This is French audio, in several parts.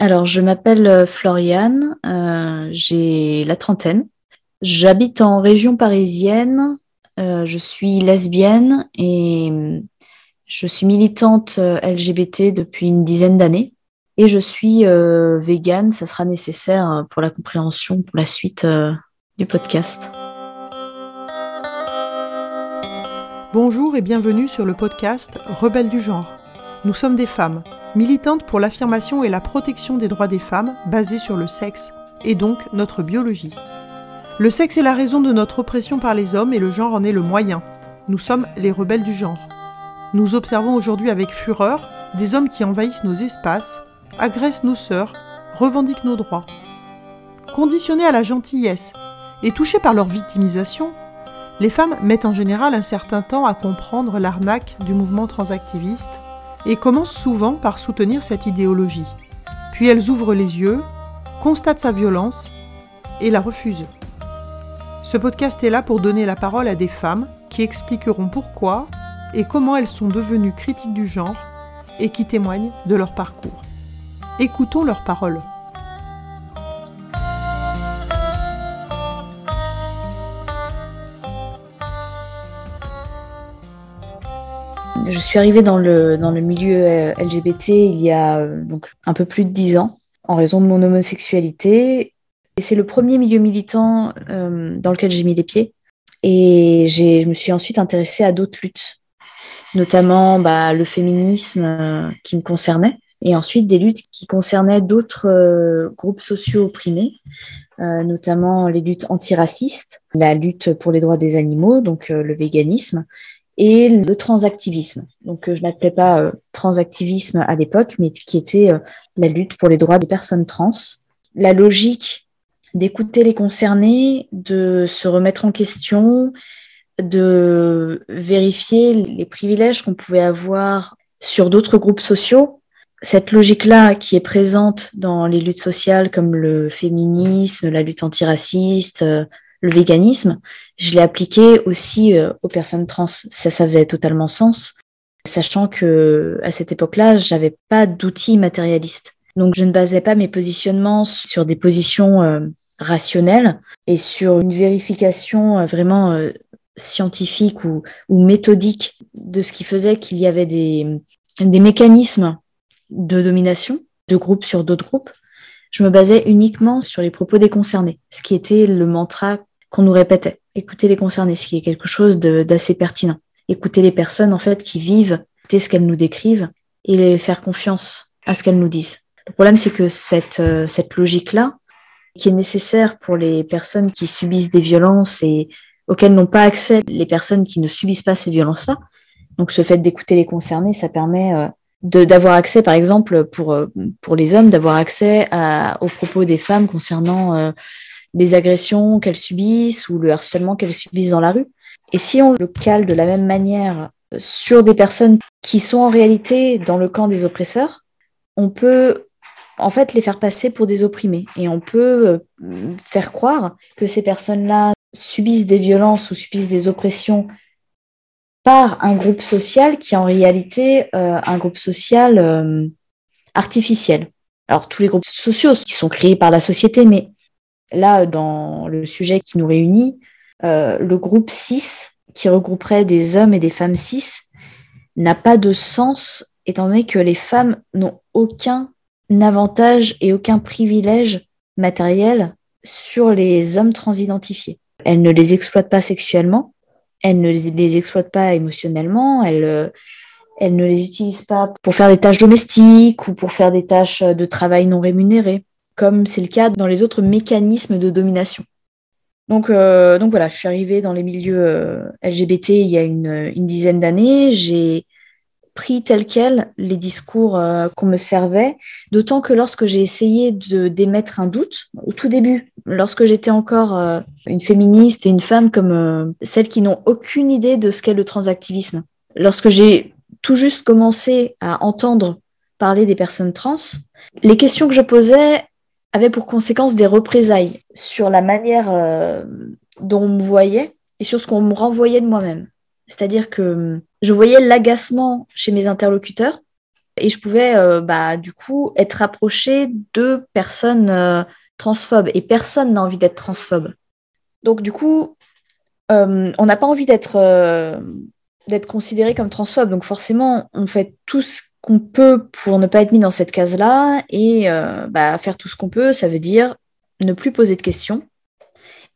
Alors, je m'appelle Floriane, euh, j'ai la trentaine. J'habite en région parisienne, euh, je suis lesbienne et je suis militante LGBT depuis une dizaine d'années. Et je suis euh, ça sera nécessaire pour la compréhension, pour la suite du podcast. Bonjour et bienvenue sur le podcast Rebelles du genre. Nous sommes des femmes, militantes pour l'affirmation et la protection des droits des femmes basés sur le sexe, et donc notre biologie. Le sexe est la raison de notre oppression par les hommes et le genre en est le moyen. Nous sommes les rebelles du genre. Nous observons aujourd'hui avec fureur des hommes qui envahissent nos espaces, agressent nos sœurs, revendiquent nos droits. Conditionnés à la gentillesse et touchés par leur victimisation, les femmes mettent en général un certain temps à comprendre l'arnaque du mouvement transactiviste et commencent souvent par soutenir cette idéologie. Puis elles ouvrent les yeux, constatent sa violence et la refusent. Ce podcast est là pour donner la parole à des femmes qui expliqueront pourquoi et comment elles sont devenues critiques du genre et qui témoignent de leur parcours. Écoutons leurs paroles. Je suis arrivée dans le, dans le milieu euh, LGBT il y a euh, donc un peu plus de dix ans en raison de mon homosexualité et c'est le premier milieu militant euh, dans lequel j'ai mis les pieds. Et je me suis ensuite intéressée à d'autres luttes, notamment bah, le féminisme qui me concernait, et ensuite des luttes qui concernaient d'autres groupes sociaux opprimés, notamment les luttes antiracistes, la lutte pour les droits des animaux, donc le véganisme, et le transactivisme. Donc je n'appelais pas transactivisme à l'époque, mais qui était la lutte pour les droits des personnes trans. La logique d'écouter les concernés, de se remettre en question, de vérifier les privilèges qu'on pouvait avoir sur d'autres groupes sociaux. Cette logique-là qui est présente dans les luttes sociales comme le féminisme, la lutte antiraciste, euh, le véganisme, je l'ai appliquée aussi euh, aux personnes trans. Ça, ça faisait totalement sens, sachant que à cette époque-là, j'avais pas d'outils matérialistes. Donc, je ne basais pas mes positionnements sur des positions euh, rationnelles et sur une vérification euh, vraiment scientifique ou, méthodique de ce qui faisait qu'il y avait des, des mécanismes de domination de groupes sur d'autres groupes. Je me basais uniquement sur les propos des concernés, ce qui était le mantra qu'on nous répétait. Écouter les concernés, ce qui est quelque chose d'assez pertinent. Écouter les personnes en fait qui vivent, écouter ce qu'elles nous décrivent et les faire confiance à ce qu'elles nous disent. Le problème, c'est que cette, euh, cette logique-là, qui est nécessaire pour les personnes qui subissent des violences et auxquelles n'ont pas accès les personnes qui ne subissent pas ces violences-là, donc ce fait d'écouter les concernés, ça permet euh, d'avoir accès, par exemple, pour, euh, pour les hommes, d'avoir accès à, aux propos des femmes concernant les agressions qu'elles subissent ou le harcèlement qu'elles subissent dans la rue. Et si on le cale de la même manière sur des personnes qui sont en réalité dans le camp des oppresseurs, on peut en fait les faire passer pour des opprimés. Et on peut euh, faire croire que ces personnes-là subissent des violences ou subissent des oppressions par un groupe social qui est en réalité euh, un groupe social euh, artificiel. Alors tous les groupes sociaux qui sont créés par la société, mais là, dans le sujet qui nous réunit, le groupe 6, qui regrouperait des hommes et des femmes cis, n'a pas de sens étant donné que les femmes n'ont aucun avantage et aucun privilège matériel sur les hommes transidentifiés. Elle ne les exploite pas sexuellement, elle ne les exploite pas émotionnellement, elle, euh, elle ne les utilise pas pour faire des tâches domestiques ou pour faire des tâches de travail non rémunérées, comme c'est le cas dans les autres mécanismes de domination. Donc, euh, donc voilà, je suis arrivée dans les milieux euh, LGBT il y a une, une dizaine d'années. J'ai pris tel quel les discours euh, qu'on me servait, d'autant que lorsque j'ai essayé de d'émettre un doute, au tout début, lorsque j'étais encore une féministe et une femme comme celles qui n'ont aucune idée de ce qu'est le transactivisme, lorsque j'ai tout juste commencé à entendre parler des personnes trans, les questions que je posais avaient pour conséquence des représailles sur la manière dont on me voyait et sur ce qu'on me renvoyait de moi-même. C'est-à-dire que je voyais l'agacement chez mes interlocuteurs Et je pouvais, euh, bah, du coup, être approchée de personnes euh, transphobes. Et personne n'a envie d'être transphobe. Donc, du coup, euh, on n'a pas envie d'être d'être considéré comme transphobe. Donc, forcément, on fait tout ce qu'on peut pour ne pas être mis dans cette case-là. Et bah, faire tout ce qu'on peut, ça veut dire ne plus poser de questions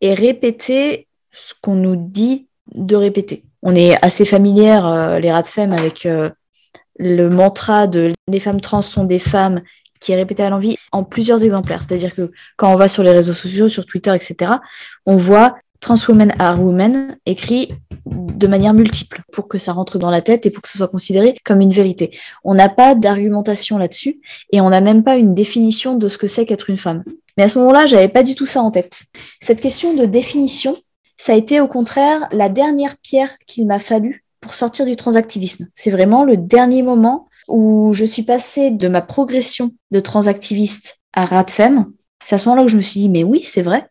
et répéter ce qu'on nous dit de répéter. On est assez familière, les rats de femme, avec le mantra de les femmes trans sont des femmes qui est répété à l'envie en plusieurs exemplaires. C'est-à-dire que quand on va sur les réseaux sociaux, sur Twitter, etc., on voit trans women are women écrit de manière multiple pour que ça rentre dans la tête et pour que ce soit considéré comme une vérité. On n'a pas d'argumentation là-dessus et on n'a même pas une définition de ce que c'est qu'être une femme. Mais à ce moment-là, j'avais pas du tout ça en tête. Cette question de définition, ça a été au contraire la dernière pierre qu'il m'a fallu pour sortir du transactivisme. C'est vraiment le dernier moment où je suis passée de ma progression de transactiviste à rat femme. C'est à ce moment-là où je me suis dit, mais oui, c'est vrai,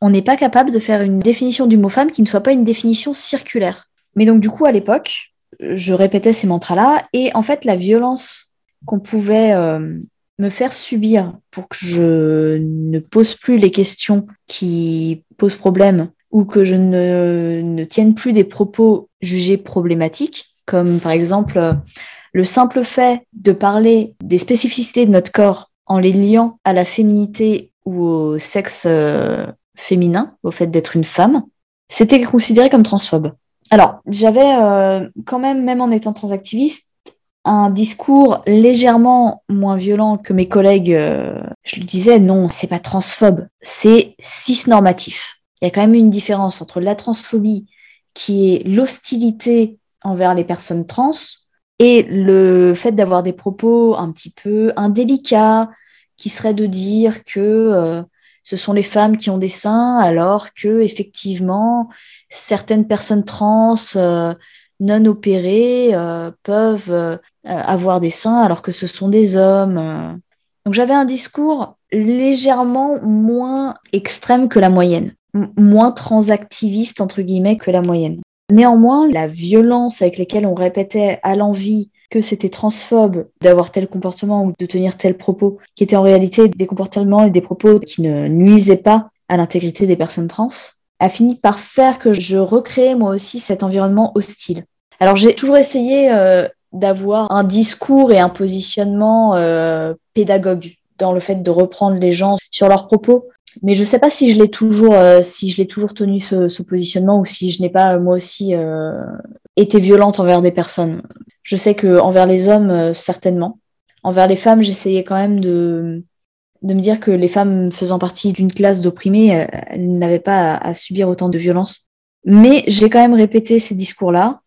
on n'est pas capable de faire une définition du mot femme qui ne soit pas une définition circulaire. Mais donc, du coup, à l'époque, je répétais ces mantras-là, et en fait, la violence qu'on pouvait euh, me faire subir pour que je ne pose plus les questions qui posent problème ou que je ne, ne tienne plus des propos jugés problématiques, comme par exemple le simple fait de parler des spécificités de notre corps en les liant à la féminité ou au sexe euh, féminin, au fait d'être une femme, c'était considéré comme transphobe. Alors, j'avais euh, quand même, même en étant transactiviste, un discours légèrement moins violent que mes collègues. je lui disais non, c'est pas transphobe, c'est cisnormatif il y a quand même une différence entre la transphobie, qui est l'hostilité envers les personnes trans, et le fait d'avoir des propos un petit peu indélicats, qui seraient de dire que euh, ce sont les femmes qui ont des seins, alors que effectivement certaines personnes trans euh, non opérées euh, peuvent avoir des seins, alors que ce sont des hommes. Donc j'avais un discours légèrement moins extrême que la moyenne moins transactiviste, entre guillemets, que la moyenne. Néanmoins, la violence avec laquelle on répétait à l'envie que c'était transphobe d'avoir tel comportement ou de tenir tel propos, qui étaient en réalité des comportements et des propos qui ne nuisaient pas à l'intégrité des personnes trans, a fini par faire que je recréais moi aussi cet environnement hostile. Alors j'ai toujours essayé euh, d'avoir un discours et un positionnement euh, pédagogue dans le fait de reprendre les gens sur leurs propos, mais je ne sais pas si je l'ai toujours, euh, si je l'ai toujours tenu ce, positionnement ou si je n'ai pas moi aussi euh, été violente envers des personnes. Je sais que envers les hommes euh, certainement, envers les femmes j'essayais quand même de de me dire que les femmes faisant partie d'une classe d'opprimés, elles, n'avaient pas à, subir autant de violence. Mais j'ai quand même répété ces discours-là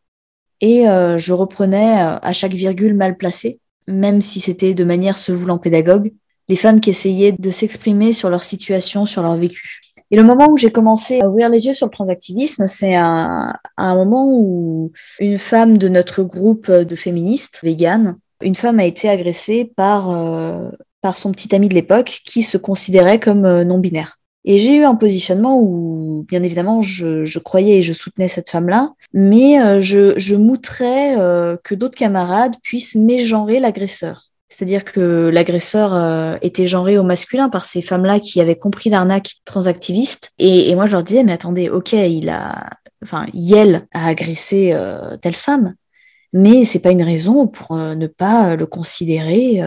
et je reprenais à chaque virgule mal placée, même si c'était de manière se voulant pédagogue les femmes qui essayaient de s'exprimer sur leur situation, sur leur vécu. Et le moment où j'ai commencé à ouvrir les yeux sur le transactivisme, c'est un, un moment où une femme de notre groupe de féministes véganes, une femme a été agressée par, euh, par son petit ami de l'époque qui se considérait comme euh, non-binaire. Et j'ai eu un positionnement où, bien évidemment, je, croyais et je soutenais cette femme-là, mais euh, je, je moutrais que d'autres camarades puissent mégenrer l'agresseur. C'est-à-dire que l'agresseur euh, était genré au masculin par ces femmes-là qui avaient compris l'arnaque transactiviste. Et, moi, je leur disais, mais attendez, ok, il a, enfin, Yel a agressé euh, telle femme, mais c'est pas une raison pour euh, ne pas le considérer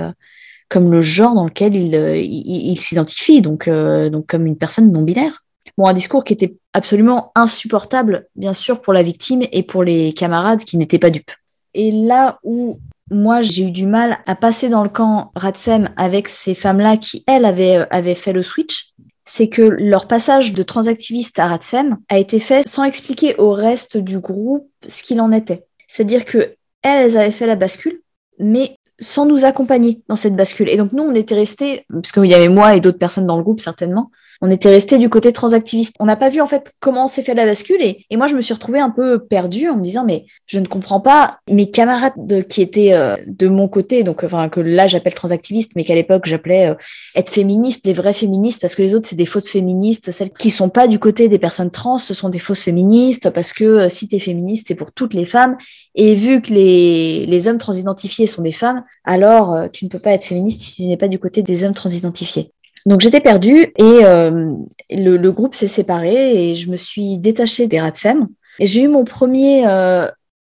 comme le genre dans lequel il, s'identifie, donc, donc comme une personne non binaire. Bon, un discours qui était absolument insupportable, bien sûr, pour la victime et pour les camarades qui n'étaient pas dupes. Et là où moi, j'ai eu du mal à passer dans le camp Radfem avec ces femmes-là qui, elles, avaient, avaient fait le switch. C'est que leur passage de transactiviste à Radfem a été fait sans expliquer au reste du groupe ce qu'il en était. C'est-à-dire que elles, avaient fait la bascule, mais sans nous accompagner dans cette bascule. Et donc nous, on était restés, parce qu'il y avait moi et d'autres personnes dans le groupe certainement, on était resté du côté transactiviste. On n'a pas vu en fait comment s'est fait la bascule et, moi je me suis retrouvée un peu perdue en me disant mais je ne comprends pas mes camarades qui étaient euh, de mon côté, donc enfin que là j'appelle transactiviste, mais qu'à l'époque j'appelais euh, être féministe, les vrais féministes, parce que les autres c'est des fausses féministes, celles qui sont pas du côté des personnes trans, ce sont des fausses féministes, parce que euh, si tu féministe c'est pour toutes les femmes et vu que les hommes transidentifiés sont des femmes, alors tu ne peux pas être féministe si tu n'es pas du côté des hommes transidentifiés. Donc j'étais perdue et euh, le, groupe s'est séparé et je me suis détachée des rats de femme. Et j'ai eu mon premier euh,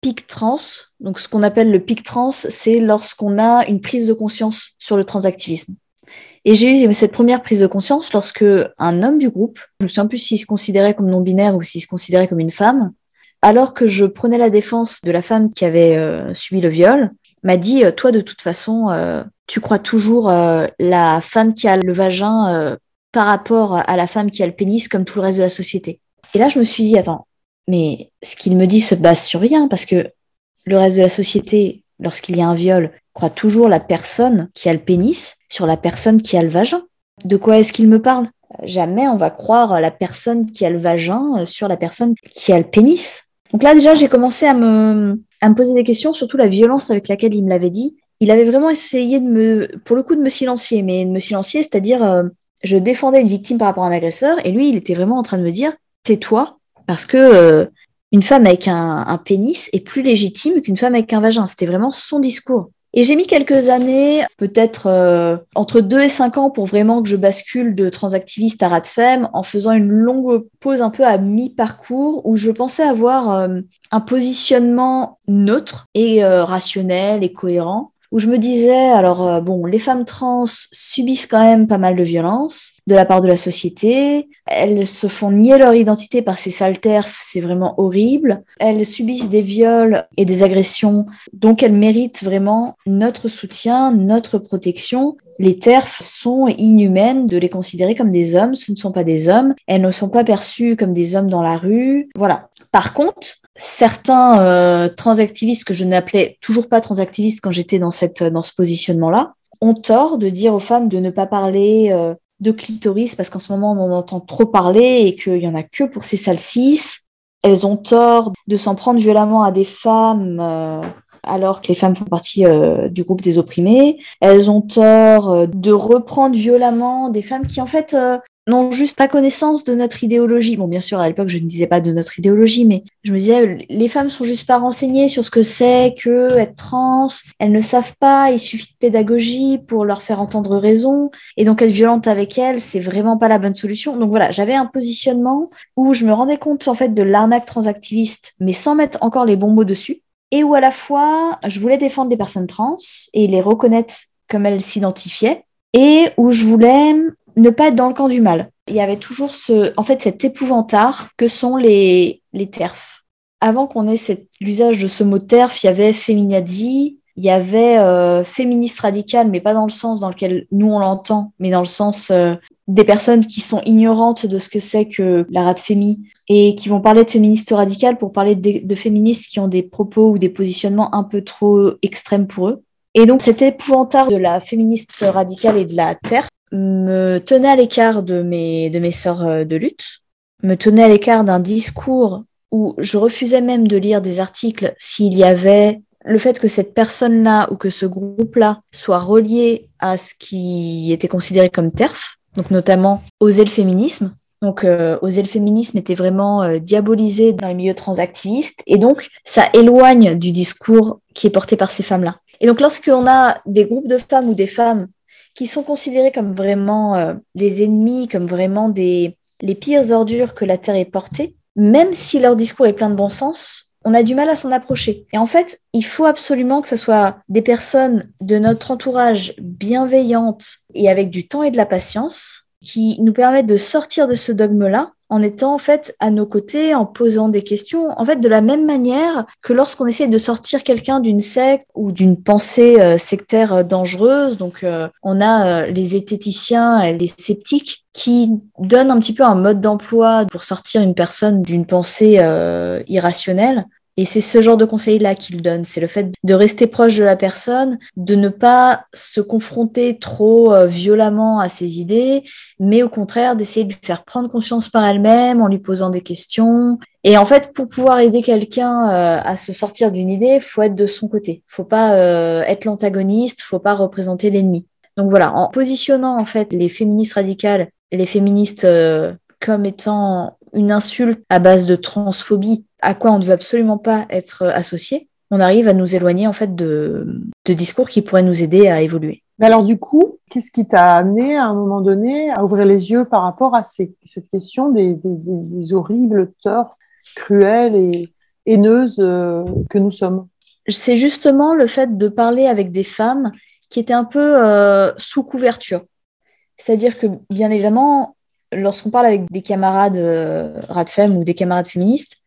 pic trans. Donc ce qu'on appelle le pic trans, c'est lorsqu'on a une prise de conscience sur le transactivisme. Et j'ai eu cette première prise de conscience lorsque un homme du groupe, je me souviens plus s'il se considérait comme non-binaire ou s'il se considérait comme une femme, alors que je prenais la défense de la femme qui avait euh, subi le viol, m'a dit euh, Toi, de toute façon, euh, tu crois toujours euh, la femme qui a le vagin par rapport à la femme qui a le pénis comme tout le reste de la société. Et là, je me suis dit Attends, mais ce qu'il me dit se base sur rien parce que le reste de la société, lorsqu'il y a un viol, croit toujours la personne qui a le pénis sur la personne qui a le vagin. De quoi est-ce qu'il me parle? Jamais on va croire la personne qui a le vagin sur la personne qui a le pénis. Donc là, déjà, j'ai commencé à me, à me poser des questions, surtout la violence avec laquelle il me l'avait dit. Il avait vraiment essayé de me, pour le coup, de me silencier, mais de me silencier, c'est-à-dire, euh, je défendais une victime par rapport à un agresseur, et lui, il était vraiment en train de me dire, c'est toi, parce que euh, une femme avec un, pénis est plus légitime qu'une femme avec un vagin. C'était vraiment son discours. Et j'ai mis quelques années, peut-être euh, entre deux et cinq ans, pour vraiment que je bascule de transactiviste à femme en faisant une longue pause un peu à mi-parcours où je pensais avoir euh, un positionnement neutre et euh, rationnel et cohérent où je me disais, alors euh, bon, les femmes trans subissent quand même pas mal de violence de la part de la société. Elles se font nier leur identité par ces sales terfs, c'est vraiment horrible. Elles subissent des viols et des agressions, donc elles méritent vraiment notre soutien, notre protection. Les TERF sont inhumaines de les considérer comme des hommes, ce ne sont pas des hommes, elles ne sont pas perçues comme des hommes dans la rue. Voilà. Par contre, certains euh, transactivistes que je n'appelais toujours pas transactivistes quand j'étais dans, cette, dans ce positionnement-là, ont tort de dire aux femmes de ne pas parler euh, de clitoris parce qu'en ce moment on en entend trop parler et qu'il y en a que pour ces salsis. Elles ont tort de s'en prendre violemment à des femmes euh, alors que les femmes font partie du groupe des opprimés. Elles ont tort de reprendre violemment des femmes qui en fait n'ont juste pas connaissance de notre idéologie. Bon, bien sûr, à l'époque, je ne disais pas de notre idéologie, mais je me disais, les femmes sont juste pas renseignées sur ce que c'est que être trans. Elles ne savent pas. Il suffit de pédagogie pour leur faire entendre raison. Et donc, être violente avec elles, c'est vraiment pas la bonne solution. Donc voilà, j'avais un positionnement où je me rendais compte, en fait, de l'arnaque transactiviste, mais sans mettre encore les bons mots dessus. Et où à la fois, je voulais défendre les personnes trans et les reconnaître comme elles s'identifiaient. Et où je voulais ne pas être dans le camp du mal. Il y avait toujours ce, en fait, cet épouvantard que sont les, les TERF. Avant qu'on ait l'usage de ce mot TERF, il y avait féminazi, il y avait euh, féministe radical, mais pas dans le sens dans lequel nous on l'entend, mais dans le sens euh, des personnes qui sont ignorantes de ce que c'est que la radfémie et qui vont parler de féministes radicales pour parler de, de, féministes qui ont des propos ou des positionnements un peu trop extrêmes pour eux. Et donc cet épouvantard de la féministe radicale et de la terre me tenait à l'écart de mes, de mes sœurs euh, de lutte, me tenait à l'écart d'un discours où je refusais même de lire des articles s'il y avait le fait que cette personne-là ou que ce groupe-là soit relié à ce qui était considéré comme TERF, donc notamment oser le féminisme. Donc euh, oser le féminisme était vraiment euh, diabolisé dans les milieux transactivistes et donc ça éloigne du discours qui est porté par ces femmes-là. Et donc lorsqu'on a des groupes de femmes ou des femmes qui sont considérés comme vraiment euh, des ennemis, comme vraiment des, les pires ordures que la Terre ait portées, même si leur discours est plein de bon sens, on a du mal à s'en approcher. Et en fait, il faut absolument que ce soit des personnes de notre entourage bienveillantes et avec du temps et de la patience qui nous permettent de sortir de ce dogme-là en étant en fait à nos côtés, en posant des questions, en fait de la même manière que lorsqu'on essaie de sortir quelqu'un d'une secte ou d'une pensée euh, sectaire euh, dangereuse. Donc euh, on a les zététiciens, les sceptiques qui donnent un petit peu un mode d'emploi pour sortir une personne d'une pensée irrationnelle. Et c'est ce genre de conseil-là qu'il donne, c'est le fait de rester proche de la personne, de ne pas se confronter trop euh, violemment à ses idées, mais au contraire d'essayer de lui faire prendre conscience par elle-même en lui posant des questions. Et en fait, pour pouvoir aider quelqu'un euh, à se sortir d'une idée, faut être de son côté. Faut pas euh, être l'antagoniste, faut pas représenter l'ennemi. Donc voilà, en positionnant en fait les féministes radicales, les féministes comme étant une insulte à base de transphobie à quoi on ne veut absolument pas être associé, on arrive à nous éloigner en fait de, discours qui pourraient nous aider à évoluer. Mais alors du coup, qu'est-ce qui t'a amené à un moment donné à ouvrir les yeux par rapport à cette question des, horribles torts cruelles et haineuses euh, que nous sommes? C'est justement le fait de parler avec des femmes qui étaient un peu euh, sous couverture. C'est-à-dire que, bien évidemment, lorsqu'on parle avec des camarades euh, radfem ou des camarades féministes,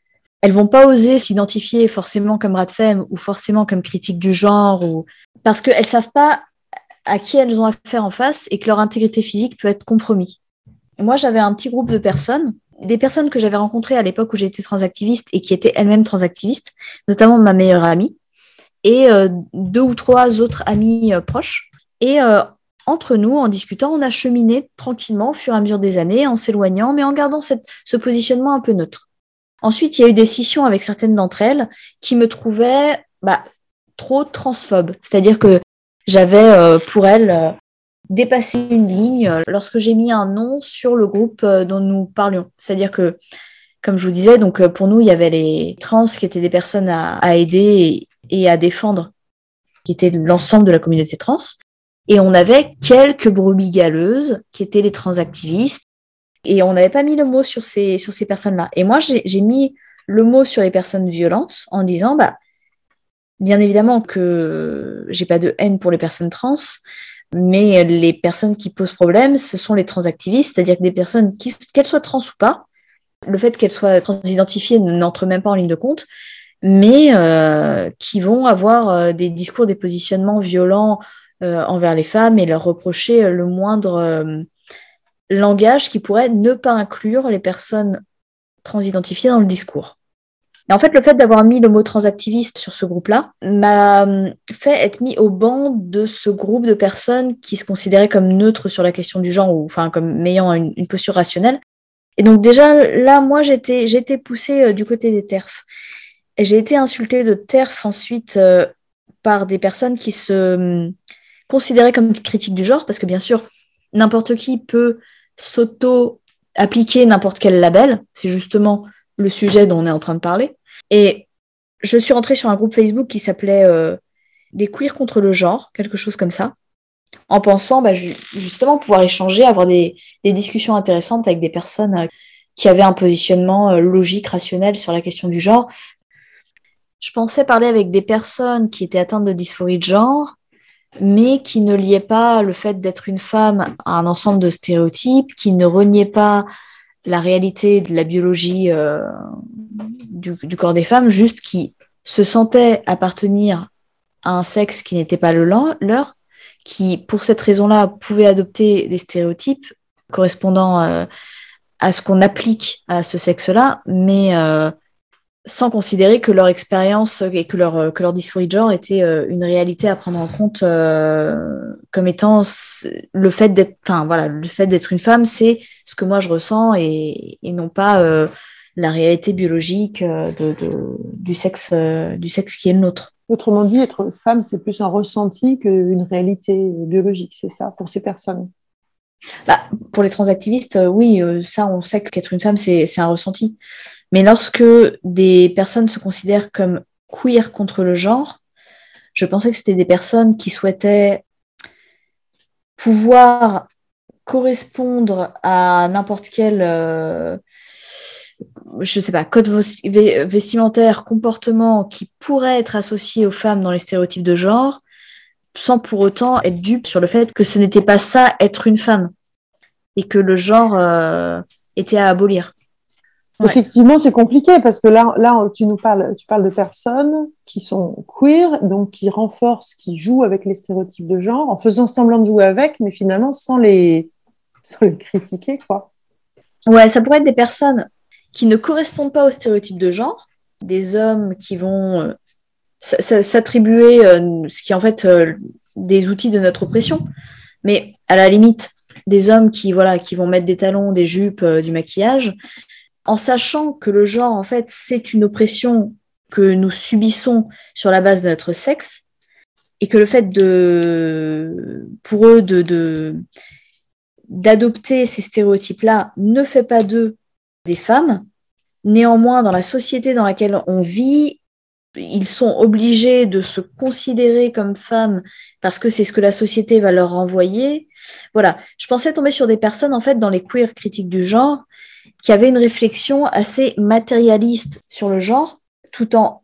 elles vont pas oser s'identifier forcément comme radfem ou forcément comme critique du genre ou parce qu'elles savent pas à qui elles ont affaire en face et que leur intégrité physique peut être compromis. Moi, j'avais un petit groupe de personnes, des personnes que j'avais rencontrées à l'époque où j'étais transactiviste et qui étaient elles-mêmes transactivistes, notamment ma meilleure amie et euh, deux ou trois autres amis euh, proches. Et euh, entre nous, en discutant, on a cheminé tranquillement au fur et à mesure des années, en s'éloignant, mais en gardant ce positionnement un peu neutre. Ensuite, il y a eu des scissions avec certaines d'entre elles qui me trouvaient bah, trop transphobes. C'est-à-dire que j'avais euh, pour elles euh, dépassé une ligne euh, lorsque j'ai mis un nom sur le groupe dont nous parlions. C'est-à-dire que, comme je vous disais, donc pour nous, il y avait les trans qui étaient des personnes à, aider et, à défendre, qui étaient l'ensemble de la communauté trans. Et on avait quelques brebis galeuses qui étaient les transactivistes et on n'avait pas mis le mot sur ces, sur ces personnes-là. Et moi, j'ai mis le mot sur les personnes violentes en disant, bah, bien évidemment que j'ai pas de haine pour les personnes trans, mais les personnes qui posent problème, ce sont les transactivistes, c'est-à-dire que des personnes, qu'elles soient trans ou pas, le fait qu'elles soient transidentifiées n'entre même pas en ligne de compte, mais euh, qui vont avoir euh, des discours, des positionnements violents euh, envers les femmes et leur reprocher le moindre langage qui pourrait ne pas inclure les personnes transidentifiées dans le discours. Et en fait, le fait d'avoir mis le mot transactiviste sur ce groupe-là m'a hum, fait être mis au banc de ce groupe de personnes qui se considéraient comme neutres sur la question du genre ou enfin comme ayant une, posture rationnelle. Et donc déjà là, moi, j'étais j'étais poussée euh, du côté des TERF. Et j'ai été insultée de TERF ensuite euh, par des personnes qui se hum, considéraient comme critiques du genre, parce que bien sûr, n'importe qui peut s'auto-appliquer n'importe quel label. C'est justement le sujet dont on est en train de parler. Et je suis rentrée sur un groupe Facebook qui s'appelait euh, Les queers contre le genre, quelque chose comme ça, en pensant bah, justement pouvoir échanger, avoir des, discussions intéressantes avec des personnes euh, qui avaient un positionnement euh, logique, rationnel sur la question du genre. Je pensais parler avec des personnes qui étaient atteintes de dysphorie de genre, mais qui ne liait pas le fait d'être une femme à un ensemble de stéréotypes, qui ne reniait pas la réalité de la biologie euh, du, corps des femmes, juste qui se sentait appartenir à un sexe qui n'était pas le leur, qui pour cette raison-là pouvait adopter des stéréotypes correspondant euh, à ce qu'on applique à ce sexe-là, mais euh, sans considérer que leur expérience et que leur, euh, que leur dysphorie de genre était euh, une réalité à prendre en compte euh, comme étant le fait d'être enfin voilà le fait d'être une femme c'est ce que moi je ressens et, et non pas la réalité biologique de, de, du sexe du sexe qui est le nôtre. Autrement dit être femme c'est plus un ressenti qu'une réalité biologique c'est ça pour ces personnes? Bah, pour les transactivistes oui ça on sait qu'être une femme c'est un ressenti mais lorsque des personnes se considèrent comme queer contre le genre, je pensais que c'était des personnes qui souhaitaient pouvoir correspondre à n'importe quel, euh, je sais pas, code vestimentaire, comportement qui pourrait être associé aux femmes dans les stéréotypes de genre, sans pour autant être dupe sur le fait que ce n'était pas ça être une femme et que le genre euh, était à abolir. Effectivement, c'est compliqué parce que là, là, tu nous parles, tu parles de personnes qui sont queer, donc qui renforcent, qui jouent avec les stéréotypes de genre, en faisant semblant de jouer avec, mais finalement sans les, sans les critiquer, quoi. Ouais, ça pourrait être des personnes qui ne correspondent pas aux stéréotypes de genre, des hommes qui vont s'attribuer ce qui est en fait des outils de notre oppression, mais à la limite, des hommes qui, voilà, qui vont mettre des talons, des jupes, du maquillage, en sachant que le genre, en fait, c'est une oppression que nous subissons sur la base de notre sexe, et que le fait de, pour eux de, d'adopter ces stéréotypes-là ne fait pas d'eux des femmes. Néanmoins, dans la société dans laquelle on vit, ils sont obligés de se considérer comme femmes parce que c'est ce que la société va leur renvoyer. Voilà, je pensais tomber sur des personnes, en fait, dans les queer critiques du genre, qui avaient une réflexion assez matérialiste sur le genre, tout en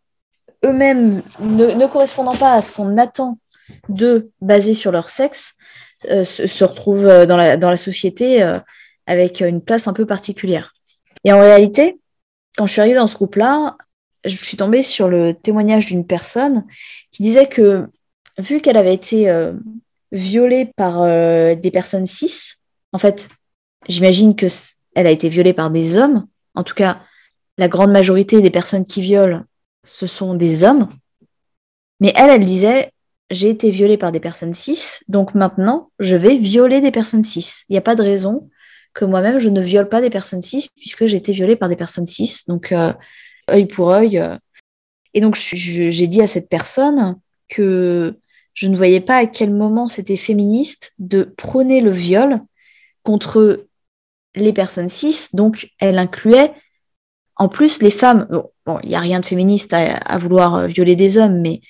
eux-mêmes ne, correspondant pas à ce qu'on attend d'eux basés sur leur sexe, euh, se, retrouvent euh, dans la, dans la société euh, avec une place un peu particulière. Et en réalité, quand je suis arrivée dans ce groupe-là, je suis tombée sur le témoignage d'une personne qui disait que, vu qu'elle avait été violée par des personnes cis, en fait, j'imagine que elle a été violée par des hommes. En tout cas, la grande majorité des personnes qui violent ce sont des hommes. Mais elle, elle disait, j'ai été violée par des personnes cis, donc maintenant, je vais violer des personnes cis. Il n'y a pas de raison que moi-même, je ne viole pas des personnes cis, puisque j'ai été violée par des personnes cis. Donc, euh, œil pour œil. Et donc, j'ai dit à cette personne que je ne voyais pas à quel moment c'était féministe de prôner le viol contre les personnes cis. Donc, elle incluait en plus, les femmes, bon, il n'y a rien de féministe à, vouloir euh, violer des hommes, mais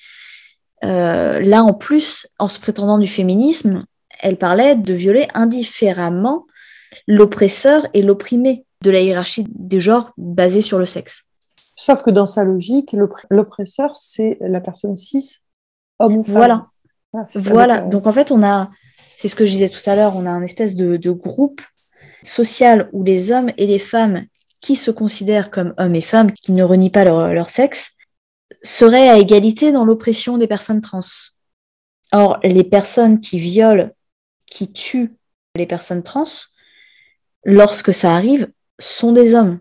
euh, là, en plus, en se prétendant du féminisme, elle parlait de violer indifféremment l'oppresseur et l'opprimé de la hiérarchie des genres basée sur le sexe. Sauf que dans sa logique, l'oppresseur, c'est la personne cis, homme ou femme. Voilà. Voilà. Donc en fait, on a, c'est ce que je disais tout à l'heure, on a un espèce de, de groupe social où les hommes et les femmes qui se considèrent comme hommes et femmes, qui ne renient pas leur, sexe, seraient à égalité dans l'oppression des personnes trans. Or, les personnes qui violent, qui tuent les personnes trans, lorsque ça arrive, sont des hommes.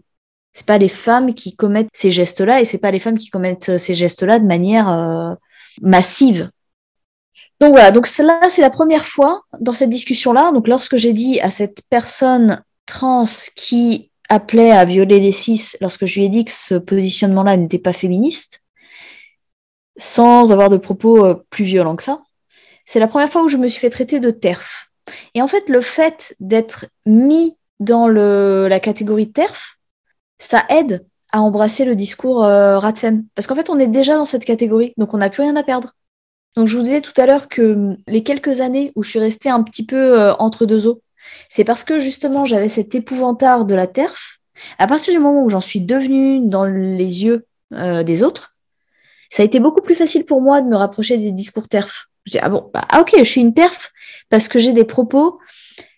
C'est pas les femmes qui commettent ces gestes-là et c'est pas les femmes qui commettent ces gestes-là de manière euh, massive. Donc voilà, donc là c'est la première fois dans cette discussion-là. Donc lorsque j'ai dit à cette personne trans qui appelait à violer les cis lorsque je lui ai dit que ce positionnement-là n'était pas féministe, sans avoir de propos euh, plus violents que ça, c'est la première fois où je me suis fait traiter de TERF. Et en fait, le fait d'être mis dans la catégorie TERF, ça aide à embrasser le discours euh, Radfem. Parce qu'en fait, on est déjà dans cette catégorie, donc on n'a plus rien à perdre. Donc je vous disais tout à l'heure que les quelques années où je suis restée un petit peu euh, entre deux eaux, c'est parce que justement j'avais cet épouvantard de la TERF. À partir du moment où j'en suis devenue dans les yeux euh, des autres, ça a été beaucoup plus facile pour moi de me rapprocher des discours TERF. Je dis, ah bon, bah, ah ok, je suis une TERF parce que j'ai des propos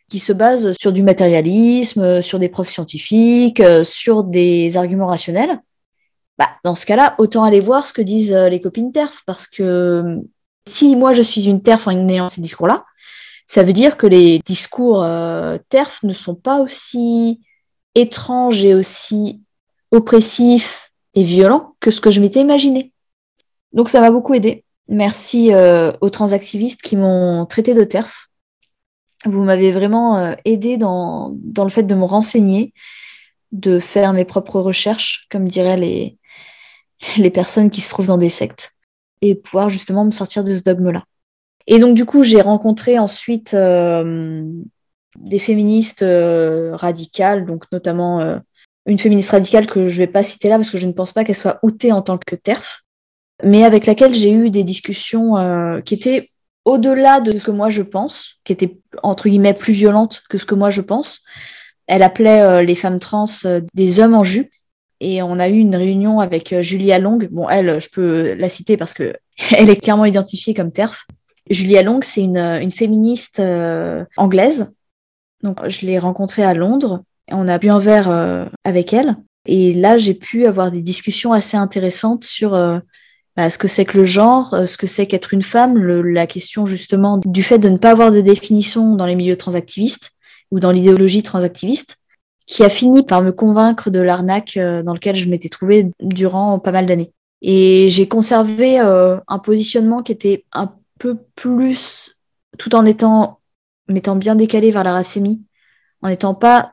qui se basent sur du matérialisme, sur des preuves scientifiques, euh, sur des arguments rationnels. Bah, dans ce cas-là, autant aller voir ce que disent euh, les copines TERF, parce que si moi je suis une TERF en ayant ces discours-là, ça veut dire que les discours euh, TERF ne sont pas aussi étranges et aussi oppressifs et violents que ce que je m'étais imaginé. Donc ça m'a beaucoup aidé. Merci euh, aux transactivistes qui m'ont traité de TERF. Vous m'avez vraiment euh, aidé dans, le fait de me renseigner, de faire mes propres recherches, comme diraient les, personnes qui se trouvent dans des sectes, et pouvoir justement me sortir de ce dogme-là. Et donc, du coup, j'ai rencontré ensuite euh, des féministes euh, radicales, donc notamment une féministe radicale que je ne vais pas citer là parce que je ne pense pas qu'elle soit outée en tant que TERF, mais avec laquelle j'ai eu des discussions qui étaient au-delà de ce que moi je pense, qui étaient entre guillemets plus violentes que ce que moi je pense. Elle appelait les femmes trans des hommes en jupe. Et on a eu une réunion avec Julia Long. Bon, elle, je peux la citer parce que elle est clairement identifiée comme TERF. Julia Long, c'est une, féministe euh, anglaise. Donc, je l'ai rencontrée à Londres. On a bu un verre euh, avec elle. Et là, j'ai pu avoir des discussions assez intéressantes sur euh, bah, ce que c'est que le genre, ce que c'est qu'être une femme, la question justement du fait de ne pas avoir de définition dans les milieux transactivistes ou dans l'idéologie transactiviste, qui a fini par me convaincre de l'arnaque euh, dans lequel je m'étais trouvée durant pas mal d'années. Et j'ai conservé euh, un positionnement qui était un peu plus, tout en étant, m'étant bien décalé vers la race-fémie, en n'étant pas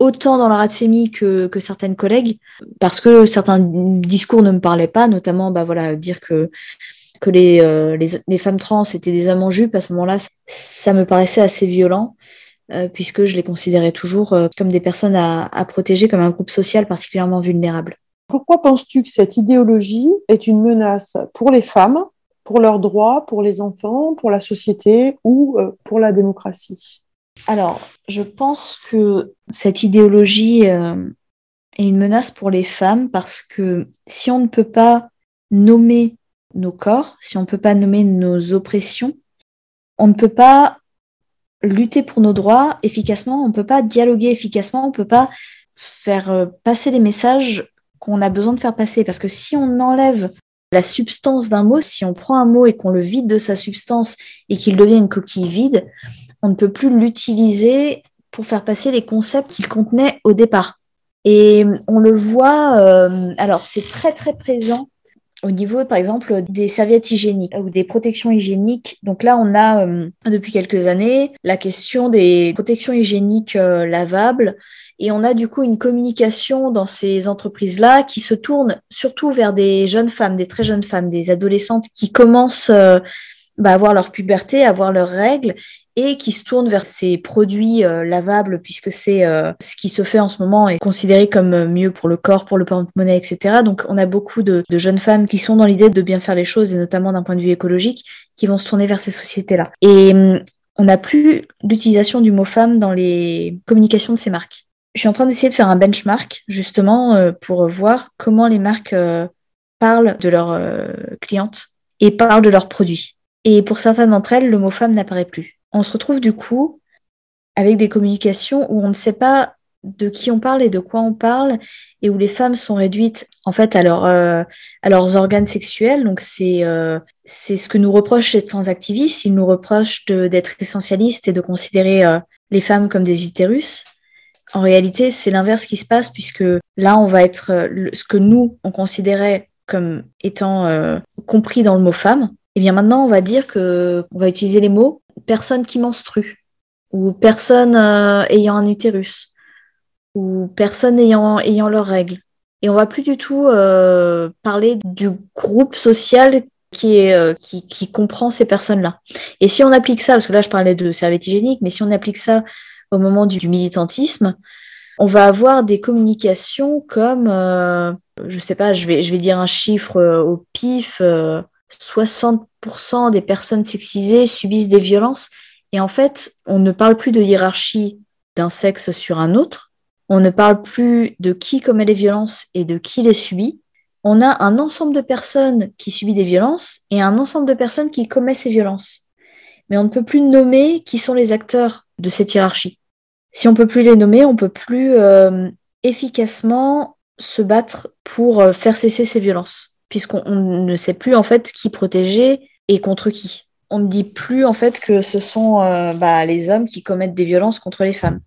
autant dans la race-fémie que, que certaines collègues, parce que certains discours ne me parlaient pas, notamment bah voilà, dire que que les, euh, les, femmes trans étaient des hommes en jupe, à ce moment-là, ça me paraissait assez violent. Euh, puisque je les considérais toujours euh, comme des personnes à, protéger, comme un groupe social particulièrement vulnérable. Pourquoi penses-tu que cette idéologie est une menace pour les femmes, pour leurs droits, pour les enfants, pour la société ou pour la démocratie? Alors, je pense que cette idéologie est une menace pour les femmes parce que si on ne peut pas nommer nos corps, si on ne peut pas nommer nos oppressions, on ne peut pas lutter pour nos droits efficacement, on ne peut pas dialoguer efficacement, on ne peut pas faire euh, passer les messages qu'on a besoin de faire passer. Parce que si on enlève la substance d'un mot, si on prend un mot et qu'on le vide de sa substance et qu'il devient une coquille vide, on ne peut plus l'utiliser pour faire passer les concepts qu'il contenait au départ. Et on le voit, euh, alors c'est très très présent au niveau, par exemple, des serviettes hygiéniques ou des protections hygiéniques. Donc là, on a euh, depuis quelques années la question des protections hygiéniques euh, lavables. Et on a du coup une communication dans ces entreprises-là qui se tourne surtout vers des jeunes femmes, des très jeunes femmes, des adolescentes qui commencent euh, bah, à avoir leur puberté, à avoir leurs règles et qui se tournent vers ces produits euh, lavables puisque c'est euh, ce qui se fait en ce moment est considéré comme euh, mieux pour le corps, pour le porte-monnaie, etc. Donc on a beaucoup de, de, jeunes femmes qui sont dans l'idée de bien faire les choses et notamment d'un point de vue écologique qui vont se tourner vers ces sociétés-là. Et hum, on n'a plus l'utilisation du mot femme dans les communications de ces marques. Je suis en train d'essayer de faire un benchmark justement pour voir comment les marques parlent de leurs clientes et parlent de leurs produits. Et pour certaines d'entre elles, le mot femme n'apparaît plus on se retrouve du coup avec des communications où on ne sait pas de qui on parle et de quoi on parle, et où les femmes sont réduites en fait à, euh, à leurs organes sexuels. Donc c'est euh, c'est ce que nous reprochent les transactivistes. Ils nous reprochent d'être essentialistes et de considérer euh, les femmes comme des utérus. En réalité, c'est l'inverse qui se passe puisque là, on va être ce que nous on considérait comme étant compris dans le mot femme. Et eh bien maintenant, on va dire que on va utiliser les mots personne qui menstrue, ou personne euh, ayant un utérus, ou personne ayant, ayant leurs règles. Et on va plus du tout euh, parler du groupe social qui, est, euh, qui, comprend ces personnes-là. Et si on applique ça, parce que là je parlais de serviette hygiénique, mais si on applique ça au moment du, du militantisme, on va avoir des communications comme, euh, je sais pas, je vais, je vais dire un chiffre au pif, 60% des personnes sexisées subissent des violences. Et en fait, on ne parle plus de hiérarchie d'un sexe sur un autre. On ne parle plus de qui commet les violences et de qui les subit. On a un ensemble de personnes qui subissent des violences et un ensemble de personnes qui commettent ces violences. Mais on ne peut plus nommer qui sont les acteurs de cette hiérarchie. Si on peut plus les nommer, on peut plus euh, efficacement se battre pour euh, faire cesser ces violences puisqu'on ne sait plus en fait qui protéger et contre qui. On ne dit plus en fait que ce sont euh, bah, les hommes qui commettent des violences contre les femmes.